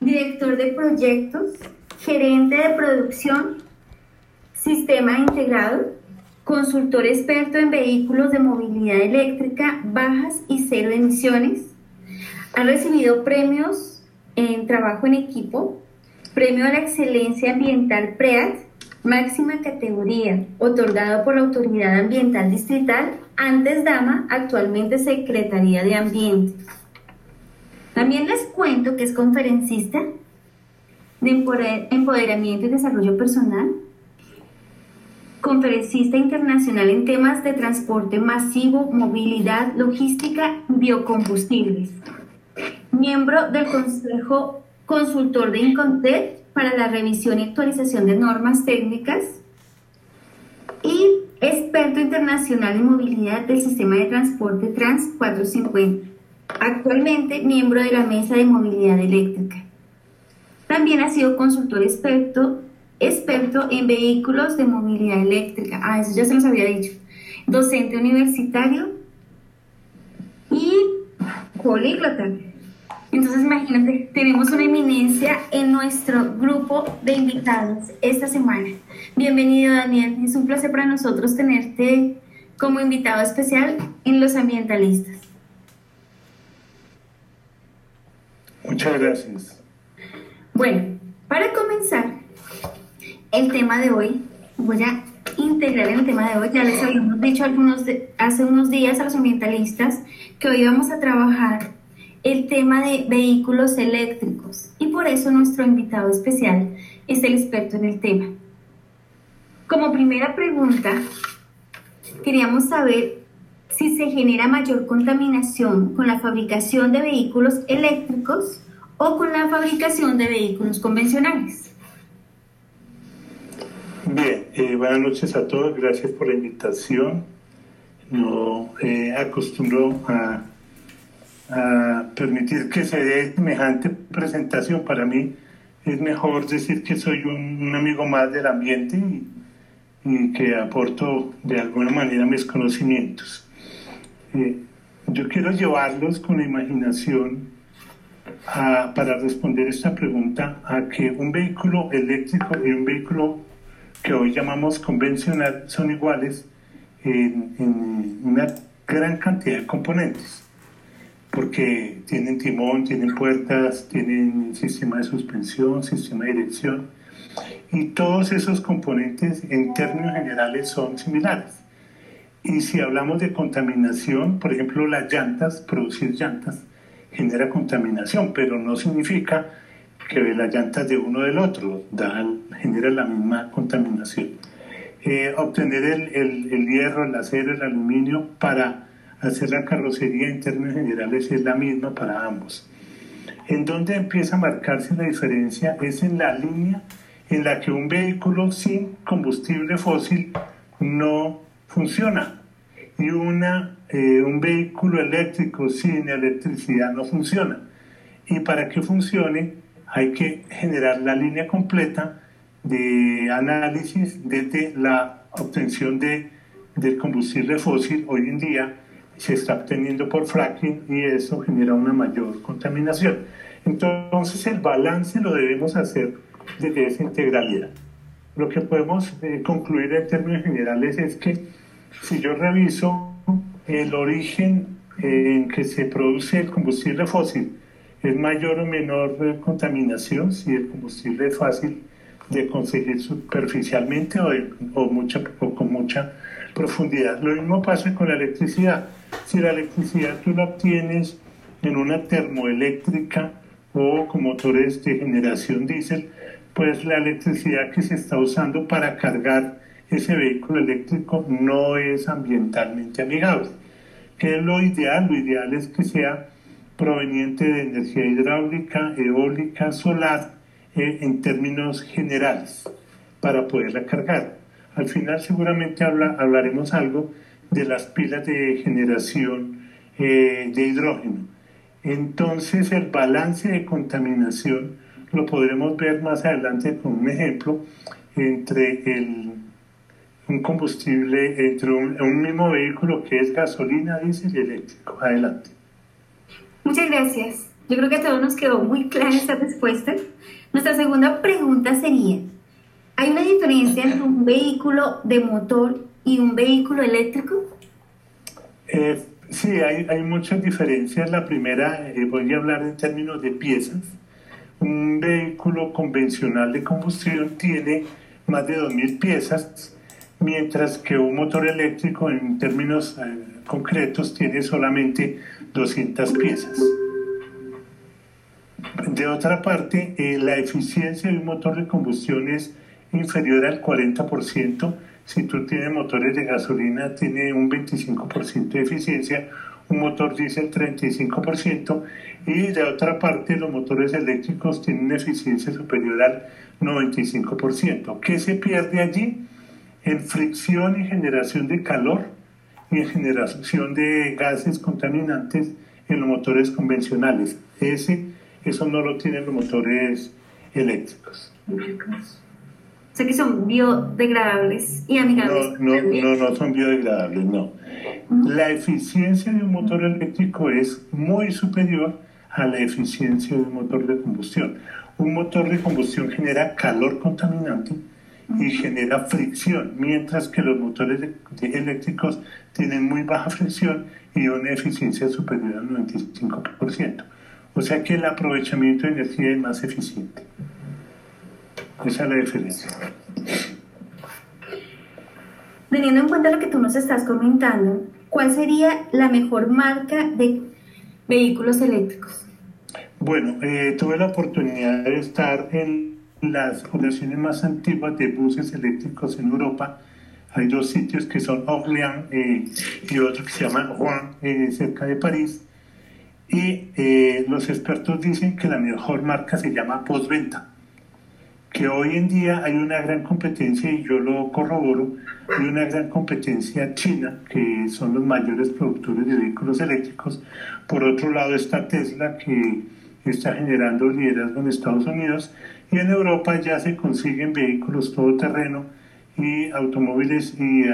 director de proyectos, gerente de producción, sistema integrado, consultor experto en vehículos de movilidad eléctrica bajas y cero emisiones. Ha recibido premios en trabajo en equipo, premio a la excelencia ambiental PREAT, máxima categoría, otorgado por la Autoridad Ambiental Distrital, antes dama, actualmente Secretaría de Ambiente. También les cuento que es conferencista de empoderamiento y desarrollo personal, conferencista internacional en temas de transporte masivo, movilidad, logística, biocombustibles, miembro del Consejo Consultor de Incontec para la revisión y actualización de normas técnicas y experto internacional en movilidad del sistema de transporte Trans 450 Actualmente miembro de la Mesa de Movilidad Eléctrica. También ha sido consultor experto, experto en vehículos de movilidad eléctrica. Ah, eso ya se los había dicho. Docente universitario y políglota. Entonces, imagínate, tenemos una eminencia en nuestro grupo de invitados esta semana. Bienvenido, Daniel. Es un placer para nosotros tenerte como invitado especial en Los Ambientalistas. Muchas gracias. Bueno, para comenzar el tema de hoy, voy a integrar el tema de hoy, ya les habíamos dicho algunos hace unos días a los ambientalistas que hoy vamos a trabajar el tema de vehículos eléctricos y por eso nuestro invitado especial es el experto en el tema. Como primera pregunta, queríamos saber si se genera mayor contaminación con la fabricación de vehículos eléctricos o con la fabricación de vehículos convencionales. Bien, eh, buenas noches a todos, gracias por la invitación. No eh, acostumbro a, permitir que se dé semejante presentación. Para mí es mejor decir que soy un, amigo más del ambiente y, y que aporto de alguna manera mis conocimientos yo quiero llevarlos con la imaginación para responder esta pregunta a que un vehículo eléctrico y un vehículo que hoy llamamos convencional son iguales en, una gran cantidad de componentes porque tienen timón, tienen puertas, tienen sistema de suspensión, sistema de dirección y todos esos componentes en términos generales son similares. Y si hablamos de contaminación, por ejemplo, las llantas, producir llantas, genera contaminación, pero no significa que las llantas de uno del otro dan, genera la misma contaminación. Eh, obtener el, el, el, hierro, el acero, el aluminio para hacer la carrocería en términos generales es la misma para ambos. En donde empieza a marcarse la diferencia es en la línea en la que un vehículo sin combustible fósil no funciona y una, eh, un vehículo eléctrico sin electricidad no funciona. Y para que funcione hay que generar la línea completa de análisis desde la obtención de, del combustible fósil. Hoy en día se está obteniendo por fracking y eso genera una mayor contaminación. Entonces el balance lo debemos hacer desde esa integralidad. Lo que podemos eh, concluir en términos generales es que si yo reviso el origen en que se produce el combustible fósil, es mayor o menor contaminación si el combustible es fácil de conseguir superficialmente o, o, mucha, o con mucha profundidad. Lo mismo pasa con la electricidad. Si la electricidad tú la obtienes en una termoeléctrica o con motores de generación diésel, pues la electricidad que se está usando para cargar ese vehículo eléctrico no es ambientalmente amigable. ¿Qué es lo ideal? Lo ideal es que sea proveniente de energía hidráulica, eólica, solar, eh, en términos generales, para poderla cargar. Al final seguramente hablaremos algo de las pilas de generación eh, de hidrógeno. Entonces el balance de contaminación lo podremos ver más adelante con un ejemplo entre el un combustible entre un, mismo vehículo que es gasolina, diésel y eléctrico. Adelante. Muchas gracias. Yo creo que a todos nos quedó muy clara esta respuesta. Nuestra segunda pregunta sería, ¿hay una diferencia entre un vehículo de motor y un vehículo eléctrico? Eh, sí, hay, hay, muchas diferencias. La primera, eh, voy a hablar en términos de piezas. Un vehículo convencional de combustión tiene más de 2.000 piezas, mientras que un motor eléctrico en términos eh, concretos tiene solamente 200 piezas. De otra parte, eh, la eficiencia de un motor de combustión es inferior al 40%. Si tú tienes motores de gasolina, tiene un 25% de eficiencia, un motor diésel 35%, y de otra parte, los motores eléctricos tienen una eficiencia superior al 95%. ¿Qué se pierde allí? En fricción y generación de calor y en generación de gases contaminantes en los motores convencionales. Ese, eso no lo tienen los motores eléctricos. O sea que son biodegradables y amigables. No, no, no, son biodegradables, no. La eficiencia de un motor eléctrico es muy superior a la eficiencia de un motor de combustión. Un motor de combustión genera calor contaminante y genera fricción, mientras que los motores eléctricos tienen muy baja fricción y una eficiencia superior al 95%. O sea que el aprovechamiento de energía es más eficiente. Esa es la diferencia. Teniendo en cuenta lo que tú nos estás comentando, ¿cuál sería la mejor marca de vehículos eléctricos? Bueno, eh, tuve la oportunidad de estar en las poblaciones más antiguas de buses eléctricos en Europa. Hay dos sitios que son Orléans eh, y otro que se llama Rouen, eh, cerca de París. Y los expertos dicen que la mejor marca se llama postventa que hoy en día hay una gran competencia, y yo lo corroboro, hay una gran competencia china, que son los mayores productores de vehículos eléctricos. Por otro lado está Tesla, que está generando liderazgo en Estados Unidos, y en Europa ya se consiguen vehículos todoterreno y automóviles y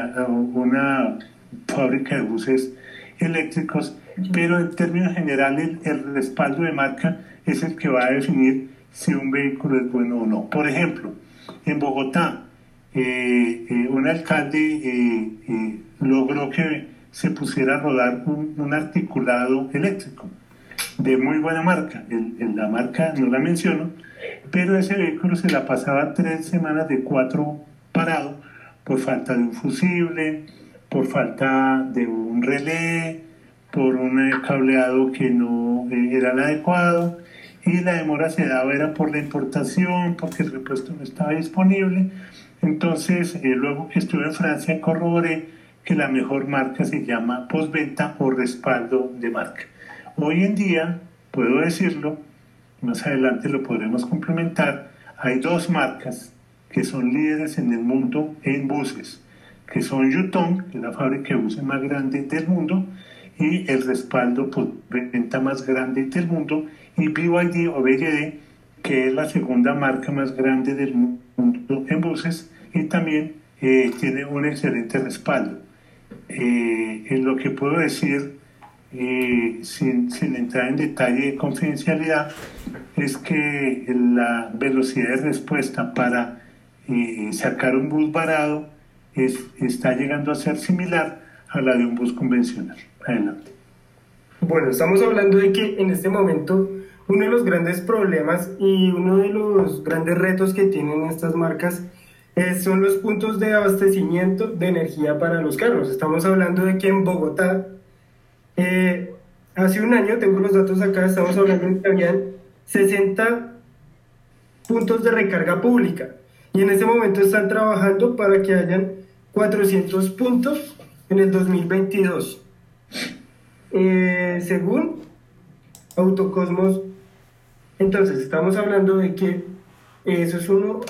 una fábrica de buses eléctricos, pero en términos generales el respaldo de marca es el que va a definir si un vehículo es bueno o no. Por ejemplo, en Bogotá, eh, eh, un alcalde eh, logró que se pusiera a rodar un, articulado eléctrico de muy buena marca. En, la marca no la menciono, pero ese vehículo se la pasaba tres semanas de cuatro parado por falta de un fusible, por falta de un relé, por un cableado que no era el adecuado y la demora se daba era por la importación, porque el repuesto no estaba disponible. Entonces, eh, luego que estuve en Francia, corroboré que la mejor marca se llama postventa o respaldo de marca. Hoy en día, puedo decirlo, más adelante lo podremos complementar, hay dos marcas que son líderes en el mundo en buses, que son Yutong, que es la fábrica de buses más grande del mundo, y el respaldo postventa más grande del mundo, y BYD o BYD, que es la segunda marca más grande del mundo en buses y también eh, tiene un excelente respaldo. Eh, en lo que puedo decir, eh, sin, sin, entrar en detalle de confidencialidad, es que la velocidad de respuesta para sacar un bus varado es, está llegando a ser similar a la de un bus convencional. Adelante. Bueno, estamos hablando de que en este momento uno de los grandes problemas y uno de los grandes retos que tienen estas marcas son los puntos de abastecimiento de energía para los carros. Estamos hablando de que en Bogotá, eh, hace un año, tengo los datos acá, estamos hablando de que habían 60 puntos de recarga pública y en este momento están trabajando para que hayan 400 puntos en el 2022. Eh, según Autocosmos entonces, estamos hablando de que eso es uno,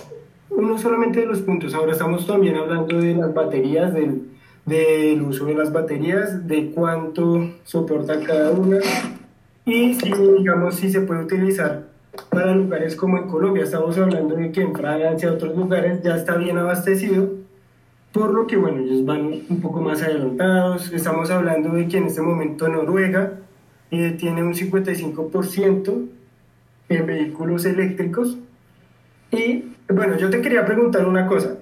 uno solamente de los puntos. Ahora estamos también hablando de las baterías, del, del uso de las baterías, de cuánto soporta cada una y si, digamos, si se puede utilizar para lugares como en Colombia. Estamos hablando de que en Francia, otros lugares, ya está bien abastecido, por lo que, bueno, ellos van un poco más adelantados. Estamos hablando de que en este momento Noruega eh, tiene un 55% en vehículos eléctricos. Y bueno, yo te quería preguntar una cosa.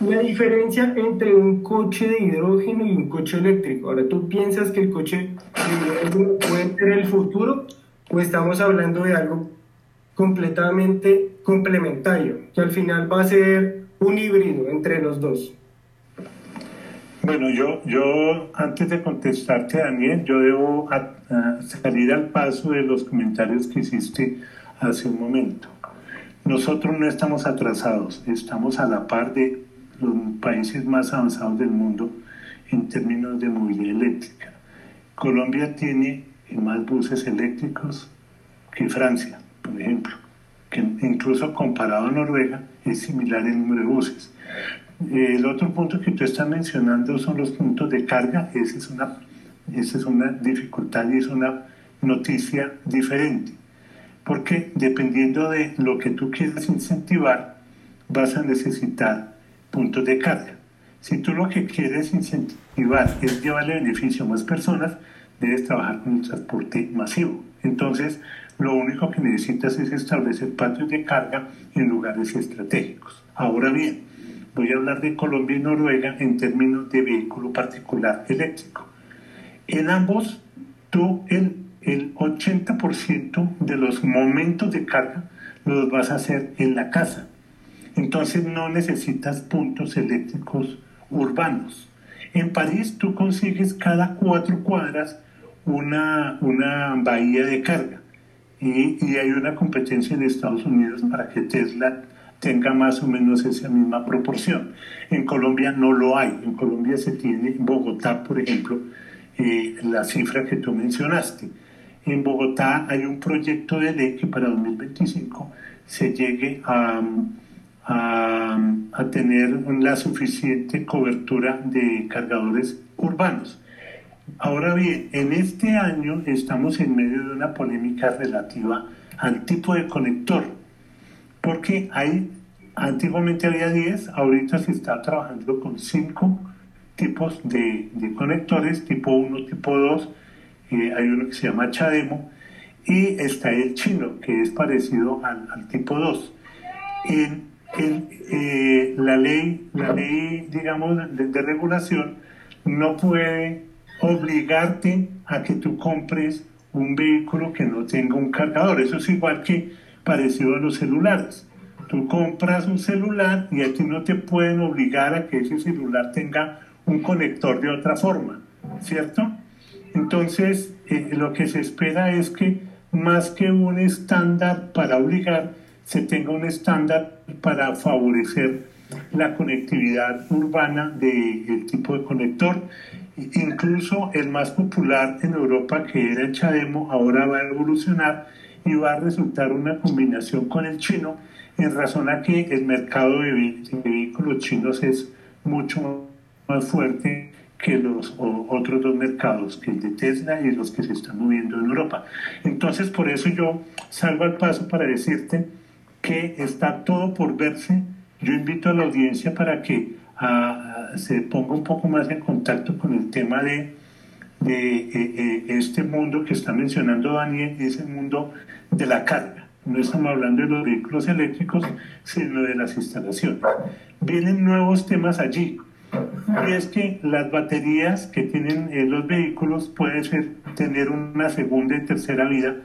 La diferencia entre un coche de hidrógeno y un coche eléctrico. Ahora, ¿tú piensas que el coche de hidrógeno puede ser el futuro o estamos hablando de algo completamente complementario, que al final va a ser un híbrido entre los dos? Bueno, yo, yo antes de contestarte, Daniel, yo debo salir al paso de los comentarios que hiciste hace un momento. Nosotros no estamos atrasados, estamos a la par de los países más avanzados del mundo en términos de movilidad eléctrica. Colombia tiene más buses eléctricos que Francia, por ejemplo, que incluso comparado a Noruega es similar el número de buses. El otro punto que tú estás mencionando son los puntos de carga. Esa es una, esa es una dificultad y es una noticia diferente. Porque dependiendo de lo que tú quieras incentivar, vas a necesitar puntos de carga. Si tú lo que quieres incentivar es llevarle beneficio a más personas, debes trabajar con el transporte masivo. Entonces, lo único que necesitas es establecer patios de carga en lugares estratégicos. Ahora bien, voy a hablar de Colombia y Noruega en términos de vehículo particular eléctrico. En ambos, tú el, el 80% de los momentos de carga los vas a hacer en la casa. Entonces no necesitas puntos eléctricos urbanos. En París tú consigues cada cuatro cuadras una, una bahía de carga y, hay una competencia en Estados Unidos para que Tesla tenga más o menos esa misma proporción. En Colombia no lo hay. En Colombia se tiene, en Bogotá, por ejemplo, eh, la cifra que tú mencionaste. En Bogotá hay un proyecto de ley que para 2025 se llegue a, a, tener la suficiente cobertura de cargadores urbanos. Ahora bien, en este año estamos en medio de una polémica relativa al tipo de conector porque hay, antiguamente había 10, ahorita se está trabajando con 5 tipos de, conectores, tipo 1, tipo 2, eh, hay uno que se llama Chademo, y está el chino, que es parecido al, tipo 2. En, eh, la ley, la ley digamos, de, regulación no puede obligarte a que tú compres un vehículo que no tenga un cargador. Eso es igual que parecido a los celulares. Tú compras un celular y a ti no te pueden obligar a que ese celular tenga un conector de otra forma, ¿cierto? Entonces, eh, lo que se espera es que más que un estándar para obligar, se tenga un estándar para favorecer la conectividad urbana del tipo de conector. Incluso el más popular en Europa, que era el Chademo, ahora va a evolucionar y va a resultar una combinación con el chino en razón a que el mercado de, vehículos chinos es mucho más fuerte que los otros dos mercados, que el de Tesla y los que se están moviendo en Europa. Entonces, por eso yo salgo al paso para decirte que está todo por verse. Yo invito a la audiencia para que ah, se ponga un poco más en contacto con el tema de, de eh, eh, este mundo que está mencionando Daniel, es el mundo de la carga. No estamos hablando de los vehículos eléctricos, sino de las instalaciones. Vienen nuevos temas allí. Y es que las baterías que tienen eh, los vehículos pueden tener una segunda y tercera vida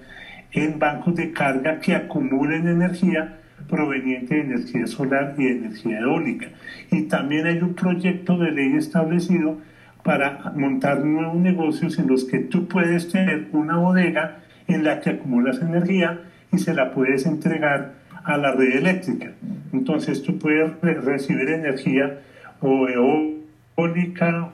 en bancos de carga que acumulen energía proveniente de energía solar y de energía eólica. Y también hay un proyecto de ley establecido para montar nuevos negocios en los que tú puedes tener una bodega en la que acumulas energía y se la puedes entregar a la red eléctrica. Entonces tú puedes recibir energía o eólica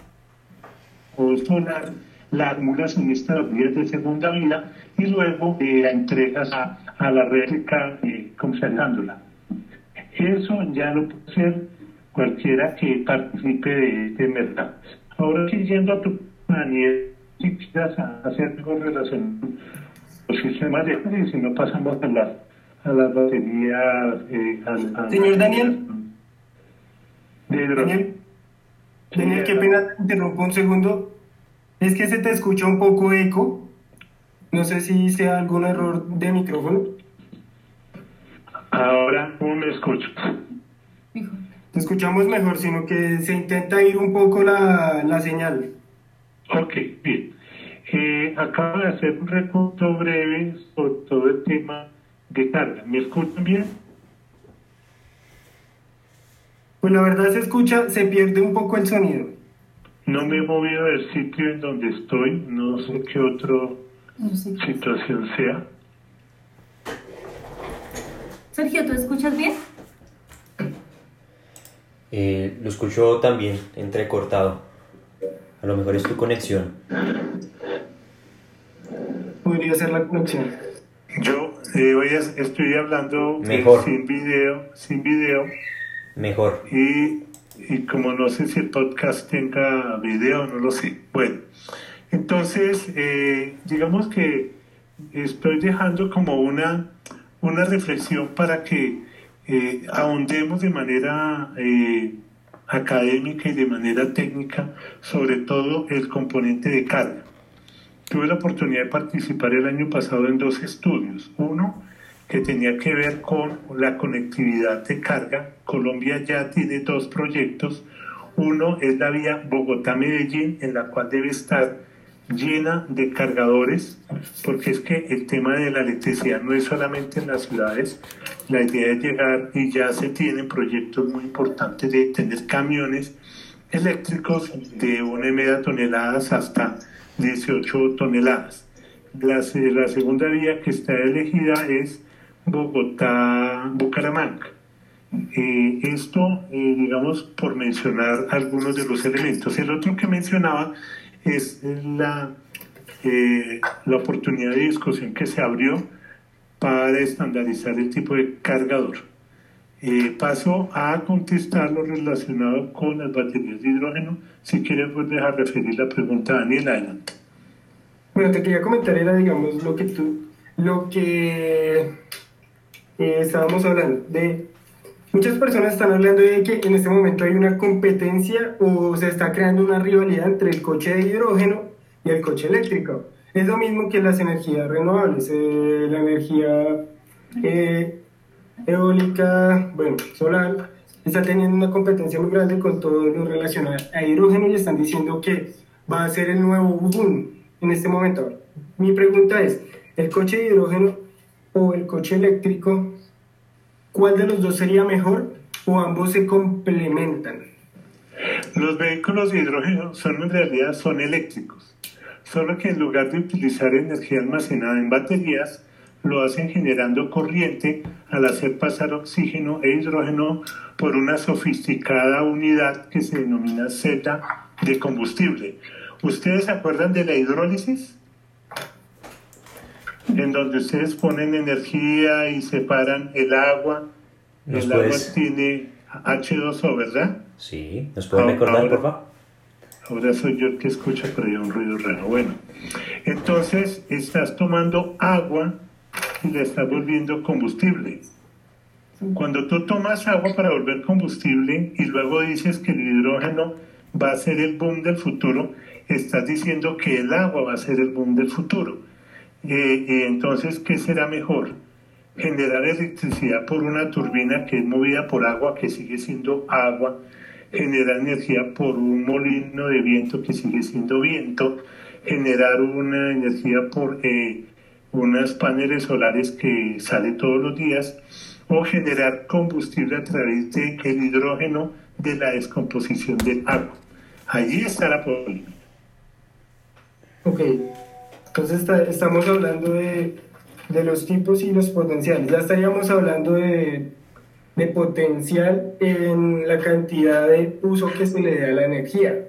o solar, la acumulas en estas vías de segunda vida y luego eh, la entregas a, la red eléctrica eh, conservándola. Eso ya lo puede hacer cualquiera que participe de este mercado. Ahora siguiendo a tu Daniel, si quieras hacer algo relacionado los sistemas de y si no pasamos a las a las baterías eh, señor Daniel de Daniel Daniel qué pena te interrumpo un segundo Es que se te escucha un poco eco. No sé si sea algún error de micrófono. Ahora, ¿cómo me escucho? Te escuchamos mejor, sino que se intenta ir un poco la, la señal. Ok, bien. Eh, acabo de hacer un recuento breve sobre todo el tema de carga. ¿Me escuchan bien? Pues la verdad se escucha, se pierde un poco el sonido. No me he movido del sitio en donde estoy, no sé qué otra situación sea. Sergio, ¿tú escuchas bien? Eh, lo escucho también entrecortado. A lo mejor es tu conexión. Podría ser la conexión. Yo eh, hoy es- estoy hablando eh, Mejor. sin video, sin video Mejor. y, y como no sé si el podcast tenga video, no lo sé. Bueno, entonces eh, digamos que estoy dejando como una, una reflexión para que eh, ahondemos de manera eh, académica y de manera técnica sobre todo el componente de carga. Tuve la oportunidad de participar el año pasado en dos estudios. Uno que tenía que ver con la conectividad de carga. Colombia ya tiene dos proyectos. Uno es la vía Bogotá-Medellín, en la cual debe estar llena de cargadores, porque es que el tema de la electricidad no es solamente en las ciudades. La idea es llegar y ya se tienen proyectos muy importantes de tener camiones eléctricos de una y media toneladas hasta 18 toneladas. La, la segunda vía que está elegida es Bogotá-Bucaramanga. Eh, esto, eh, digamos, por mencionar algunos de los elementos. El otro que mencionaba es la, eh, la oportunidad de discusión que se abrió para estandarizar el tipo de cargador. Eh, paso a contestar lo relacionado con las baterías de hidrógeno. Si quieres, pues dejar referir la pregunta a Daniel adelante. Bueno, te quería comentar, era, digamos, lo que tú, lo que eh, estábamos hablando, de muchas personas están hablando de que en este momento hay una competencia o se está creando una rivalidad entre el coche de hidrógeno y el coche eléctrico. Es lo mismo que las energías renovables, eh, la energía eh, eólica, bueno, solar, está teniendo una competencia muy grande con todo lo relacionado a hidrógeno y están diciendo que va a ser el nuevo boom en este momento. Mi pregunta es, ¿el coche de hidrógeno o el coche eléctrico, cuál de los dos sería mejor o ambos se complementan? Los vehículos de hidrógeno son en realidad son eléctricos, solo que en lugar de utilizar energía almacenada en baterías, lo hacen generando corriente al hacer pasar oxígeno e hidrógeno por una sofisticada unidad que se denomina celda de combustible. ¿Ustedes se acuerdan de la hidrólisis? En donde ustedes ponen energía y separan el agua. ¿Nos el agua tiene H2O, ¿verdad? Sí, ¿nos pueden Ah, recordar, ahora- por favor? Ahora soy yo el que escucha por ahí un ruido raro. Bueno, entonces estás tomando agua y la estás volviendo combustible. Cuando tú tomas agua para volver combustible y luego dices que el hidrógeno va a ser el boom del futuro, estás diciendo que el agua va a ser el boom del futuro. Eh, eh, entonces, ¿qué será mejor? Generar electricidad por una turbina que es movida por agua, que sigue siendo agua, generar energía por un molino de viento que sigue siendo viento, generar una energía por eh, unos paneles solares que sale todos los días, o generar combustible a través del hidrógeno de la descomposición del agua. Allí está la polémica. Ok, entonces está- estamos hablando de, de los tipos y los potenciales. Ya estaríamos hablando de, de potencial en la cantidad de uso que se le dé a la energía.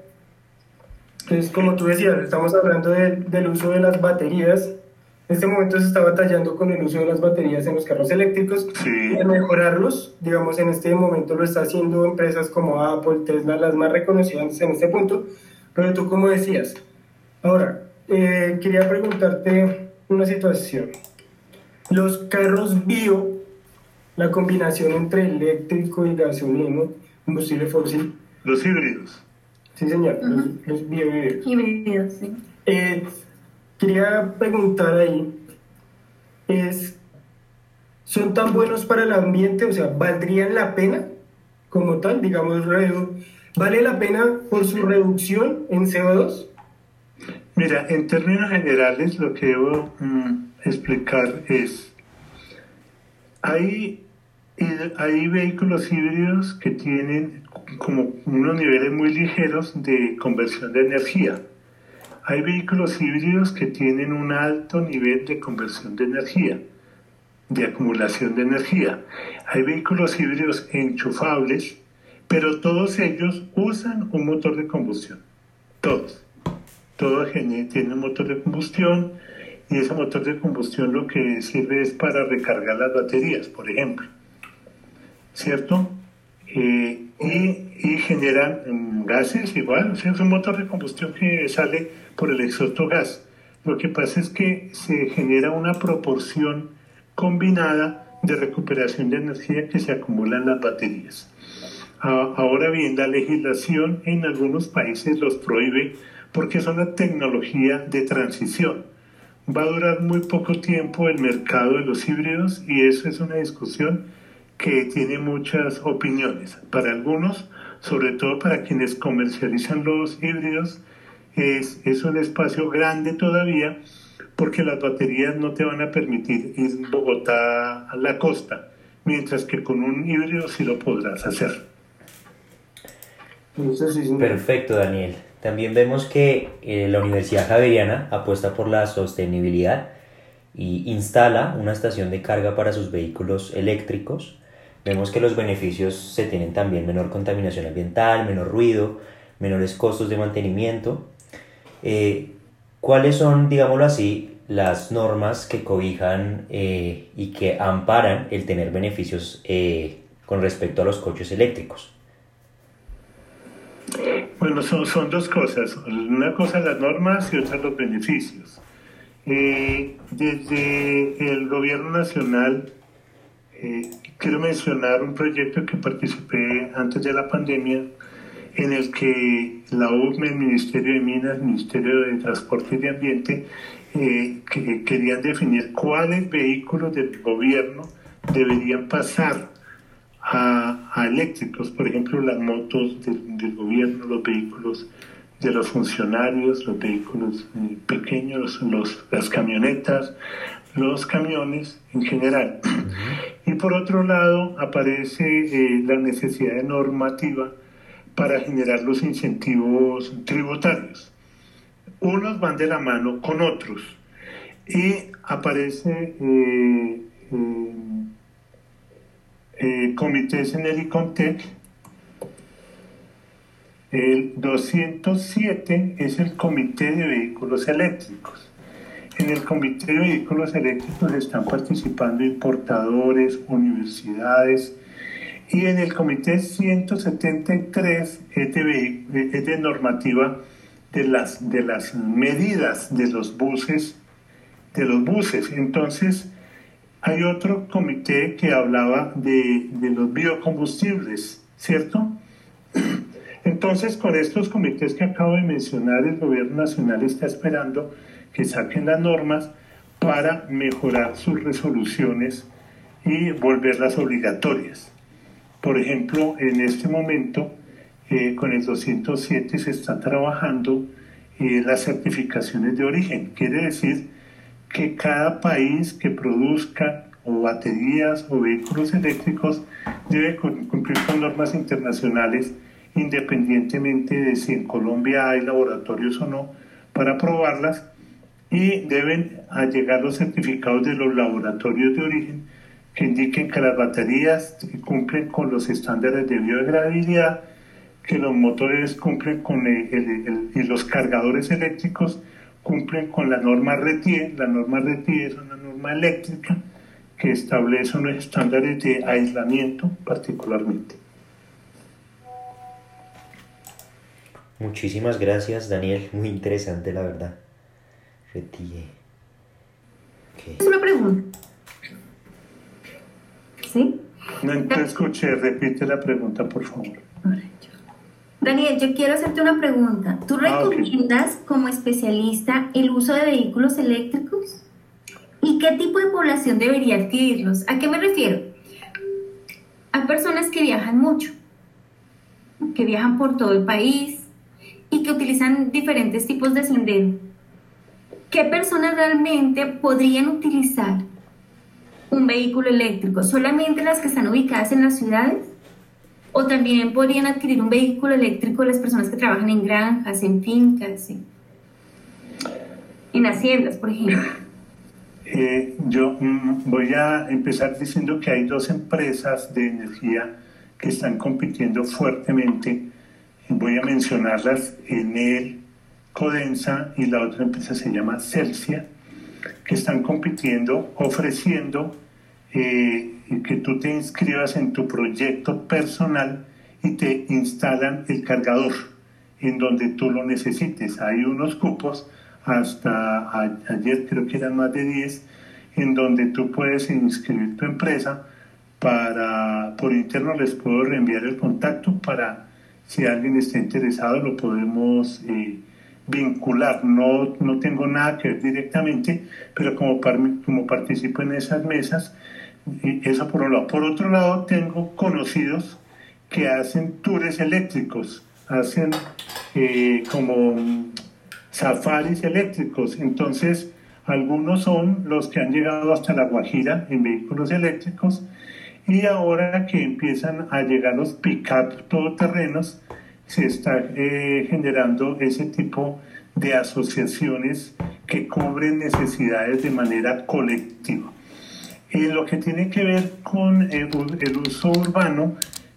Entonces, como tú decías, estamos hablando de- del uso de las baterías. En este momento se está batallando con el uso de las baterías en los carros eléctricos. Sí. Y mejorarlos, digamos, en este momento lo está haciendo empresas como Apple, Tesla, las más reconocidas en este punto. Pero tú, como decías, Ahora, eh, quería preguntarte una situación. Los carros bio, la combinación entre eléctrico y gasolina, combustible fósil, Los híbridos. Sí, señor, los, los. Y videos, sí. Eh, quería preguntar ahí, es, ¿son tan buenos para el ambiente? O sea, ¿valdrían la pena como tal? Digamos, ¿vale la pena por su reducción en CO2? Mira, en términos generales lo que debo mm, explicar es, hay, hid- hay vehículos híbridos que tienen como unos niveles muy ligeros de conversión de energía. Hay vehículos híbridos que tienen un alto nivel de conversión de energía, de acumulación de energía. Hay vehículos híbridos enchufables, pero todos ellos usan un motor de combustión. Todos todo tiene un motor de combustión y ese motor de combustión lo que sirve es para recargar las baterías, por ejemplo. ¿Cierto? Eh, y, y generan mm, gases igual, o sea, es un motor de combustión que sale por el exhausto gas. Lo que pasa es que se genera una proporción combinada de recuperación de energía que se acumula en las baterías. Ahora bien, la legislación en algunos países los prohíbe porque es una tecnología de transición. Va a durar muy poco tiempo el mercado de los híbridos y eso es una discusión que tiene muchas opiniones. Para algunos, sobre todo para quienes comercializan los híbridos, es, es un espacio grande todavía porque las baterías no te van a permitir ir Bogotá a la costa, mientras que con un híbrido sí lo podrás hacer. Perfecto, Daniel. También vemos que eh, la Universidad Javeriana apuesta por la sostenibilidad y instala una estación de carga para sus vehículos eléctricos. Vemos que los beneficios se tienen también menor contaminación ambiental, menor ruido, menores costos de mantenimiento. Eh, ¿Cuáles son, digámoslo así, las normas que cobijan eh, y que amparan el tener beneficios eh, con respecto a los coches eléctricos? Bueno, son, dos cosas. Una cosa las normas y otra los beneficios. Eh, desde el gobierno nacional, eh, quiero mencionar un proyecto que participé antes de la pandemia, en el que la UME, el Ministerio de Minas, el Ministerio de Transporte y de Ambiente, eh, que querían definir cuáles vehículos del gobierno deberían pasar a, a eléctricos, por ejemplo, las motos del, del gobierno, los vehículos de los funcionarios, los vehículos eh, pequeños, los, las camionetas, los camiones en general. Y por otro lado aparece eh, la necesidad de normativa para generar los incentivos tributarios. Unos van de la mano con otros y aparece eh, eh, eh, comités en el ICONTEC. El 207 es el Comité de Vehículos Eléctricos. En el Comité de Vehículos Eléctricos están participando importadores, universidades, y en el Comité 173 es de, es de normativa de las, de las medidas de los buses, de los buses. Entonces, hay otro comité que hablaba de, los biocombustibles, ¿cierto? Entonces, con estos comités que acabo de mencionar, el gobierno nacional está esperando que saquen las normas para mejorar sus resoluciones y volverlas obligatorias. Por ejemplo, en este momento, eh, con el 207 se está trabajando eh, las certificaciones de origen. Quiere decir que cada país que produzca o baterías o vehículos eléctricos debe cum- cumplir con normas internacionales independientemente de si en Colombia hay laboratorios o no para probarlas y deben llegar los certificados de los laboratorios de origen que indiquen que las baterías cumplen con los estándares de biodegradabilidad, que los motores cumplen con el- el- el- y los cargadores eléctricos cumplen con la norma RETIE. La norma RETIE es una norma eléctrica que establece unos estándares de aislamiento particularmente. Muchísimas gracias, Daniel. Muy interesante, la verdad. Retire. Ok. Es una pregunta. ¿Sí? No te escuché, repite la pregunta, por favor. Daniel, yo quiero hacerte una pregunta. ¿Tú Ah, recomiendas como especialista el uso de vehículos eléctricos? ¿Y qué tipo de población debería adquirirlos? ¿A qué me refiero? A personas que viajan mucho, que viajan por todo el país y que utilizan diferentes tipos de sendero. ¿Qué personas realmente podrían utilizar un vehículo eléctrico? ¿Solamente las que están ubicadas en las ciudades? ¿O también podrían adquirir un vehículo eléctrico las personas que trabajan en granjas, en fincas, en, en haciendas, por ejemplo? Eh, yo mm, voy a empezar diciendo que hay dos empresas de energía que están compitiendo fuertemente. Voy a mencionarlas, Enel, Codensa y la otra empresa se llama Celsia, que están compitiendo, ofreciendo eh, que tú te inscribas en tu proyecto personal y te instalan el cargador en donde tú lo necesites. Hay unos cupos, hasta ayer creo que eran más de 10, en donde tú puedes inscribir tu empresa para, por interno les puedo reenviar el contacto para si alguien está interesado lo podemos eh, vincular. No, no tengo nada que ver directamente, pero como, como participo en esas mesas, eso por un lado. Por otro lado, tengo conocidos que hacen tours eléctricos, hacen eh, como safaris eléctricos. Entonces, algunos son los que han llegado hasta La Guajira en vehículos eléctricos y ahora que empiezan a llegar los pick-up todoterrenos, se está eh, generando ese tipo de asociaciones que cubren necesidades de manera colectiva. Y lo que tiene que ver con el, el uso urbano,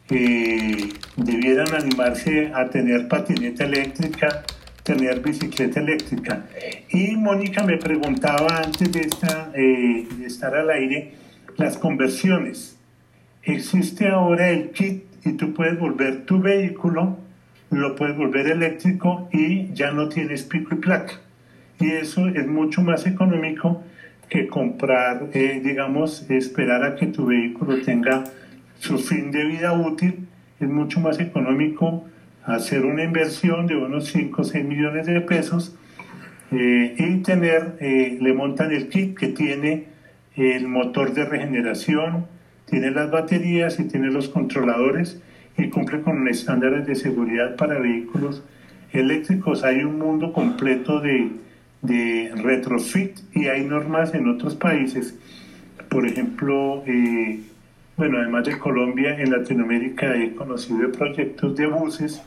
eh, debieran animarse a tener patineta eléctrica, tener bicicleta eléctrica. Y Mónica me preguntaba antes de, esta, eh, de estar al aire las conversiones. Existe ahora el kit y tú puedes volver tu vehículo, lo puedes volver eléctrico y ya no tienes pico y placa. Y eso es mucho más económico que comprar, eh, digamos, esperar a que tu vehículo tenga su fin de vida útil. Es mucho más económico hacer una inversión de unos 5 o 6 millones de pesos eh, y tener, eh, le montan el kit que tiene el motor de regeneración, tiene las baterías y tiene los controladores y cumple con estándares de seguridad para vehículos eléctricos. Hay un mundo completo de, de retrofit y hay normas en otros países. Por ejemplo, eh, bueno, además de Colombia, en Latinoamérica he conocido proyectos de buses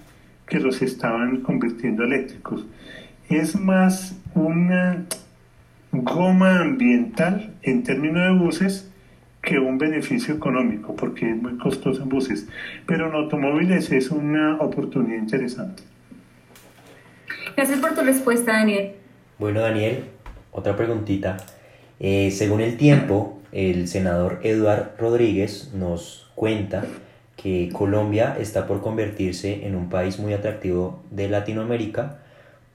que los estaban convirtiendo eléctricos. Es más una goma ambiental en términos de buses que un beneficio económico, porque es muy costoso en buses. Pero en automóviles es una oportunidad interesante. Gracias por tu respuesta, Daniel. Bueno, Daniel, otra preguntita. Eh, según el tiempo, el senador Eduard Rodríguez nos cuenta que Colombia está por convertirse en un país muy atractivo de Latinoamérica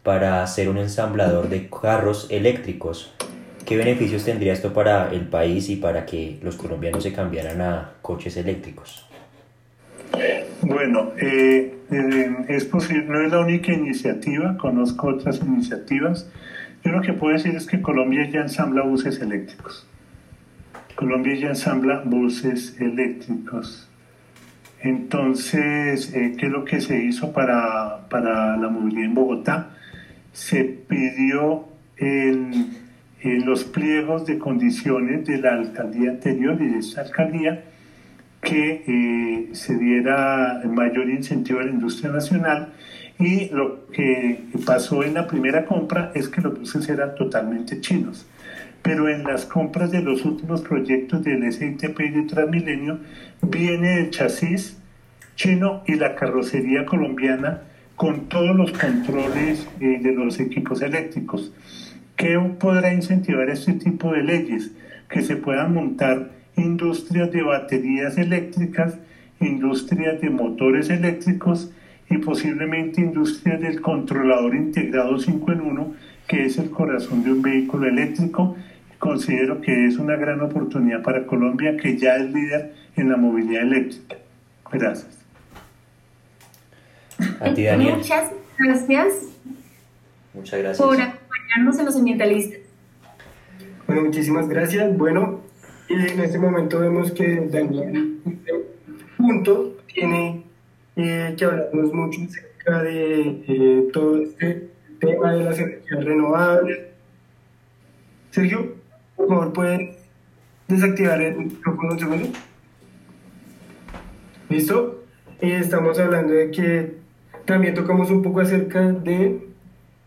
para ser un ensamblador de carros eléctricos. ¿Qué beneficios tendría esto para el país y para que los colombianos se cambiaran a coches eléctricos? Bueno, eh, eh, es posible, no es la única iniciativa, conozco otras iniciativas. Yo lo que puedo decir es que Colombia ya ensambla buses eléctricos. Colombia ya ensambla buses eléctricos. Entonces, eh, ¿qué es lo que se hizo para, para la movilidad en Bogotá? Se pidió en, en los pliegos de condiciones de la alcaldía anterior y de esta alcaldía que eh, se diera mayor incentivo a la industria nacional y lo que pasó en la primera compra es que los buses eran totalmente chinos. Pero en las compras de los últimos proyectos del SITP y de Transmilenio viene el chasis chino y la carrocería colombiana con todos los controles eh, de los equipos eléctricos. ¿Qué podrá incentivar este tipo de leyes? Que se puedan montar industrias de baterías eléctricas, industrias de motores eléctricos y posiblemente industrias del controlador integrado 5 en 1, que es el corazón de un vehículo eléctrico. Considero que es una gran oportunidad para Colombia, que ya es líder en la movilidad eléctrica. Gracias. A ti, Daniel. Muchas gracias. Muchas gracias. Por acompañarnos en los ambientalistas. Bueno, muchísimas gracias. Bueno, en este momento vemos que Daniel, punto, tiene eh, que hablarnos mucho acerca de eh, todo este tema de las energías renovables. Sergio, por favor, ¿puedes desactivar el micrófono un segundo? ¿Listo? Y estamos hablando de que también tocamos un poco acerca de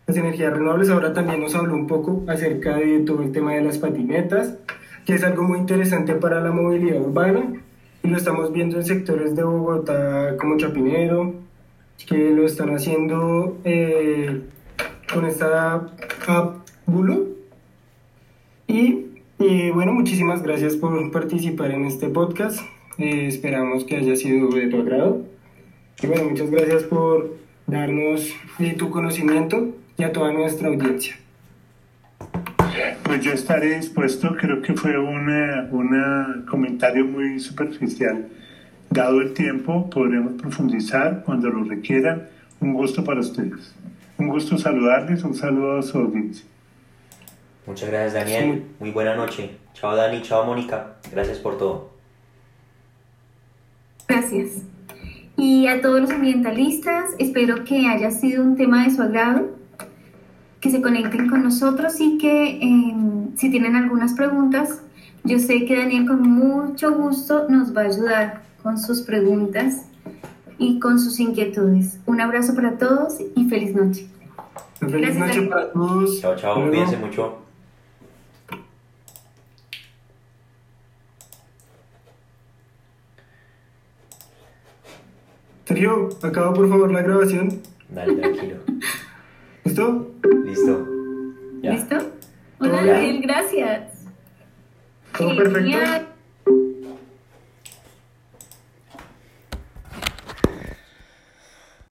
las energías renovables. Ahora también nos habló un poco acerca de todo el tema de las patinetas, que es algo muy interesante para la movilidad urbana. Y lo estamos viendo en sectores de Bogotá como Chapinero, que lo están haciendo eh, con esta app Bulo. Y, y, bueno, muchísimas gracias por participar en este podcast. Eh, esperamos que haya sido de tu agrado. Y bueno, muchas gracias por darnos eh, tu conocimiento y a toda nuestra audiencia. Pues yo estaré dispuesto, creo que fue un comentario muy superficial. Dado el tiempo, podremos profundizar cuando lo requieran. Un gusto para ustedes. Un gusto saludarles, un saludo a su audiencia. Muchas gracias, Daniel. Muy buena noche. Chao, Dani. Chao, Mónica. Gracias por todo. Gracias. Y a todos los ambientalistas, espero que haya sido un tema de su agrado que se conecten con nosotros y que em, si tienen algunas preguntas, yo sé que Daniel con mucho gusto nos va a ayudar con sus preguntas y con sus inquietudes. Un abrazo para todos y feliz noche. Feliz noche para todos. Chao, chao. Cuídense mucho. Sergio, acaba por favor la grabación. Dale, tranquilo. ¿Listo? Listo. ¿Listo? Hola, Daniel, gracias. Todo perfecto.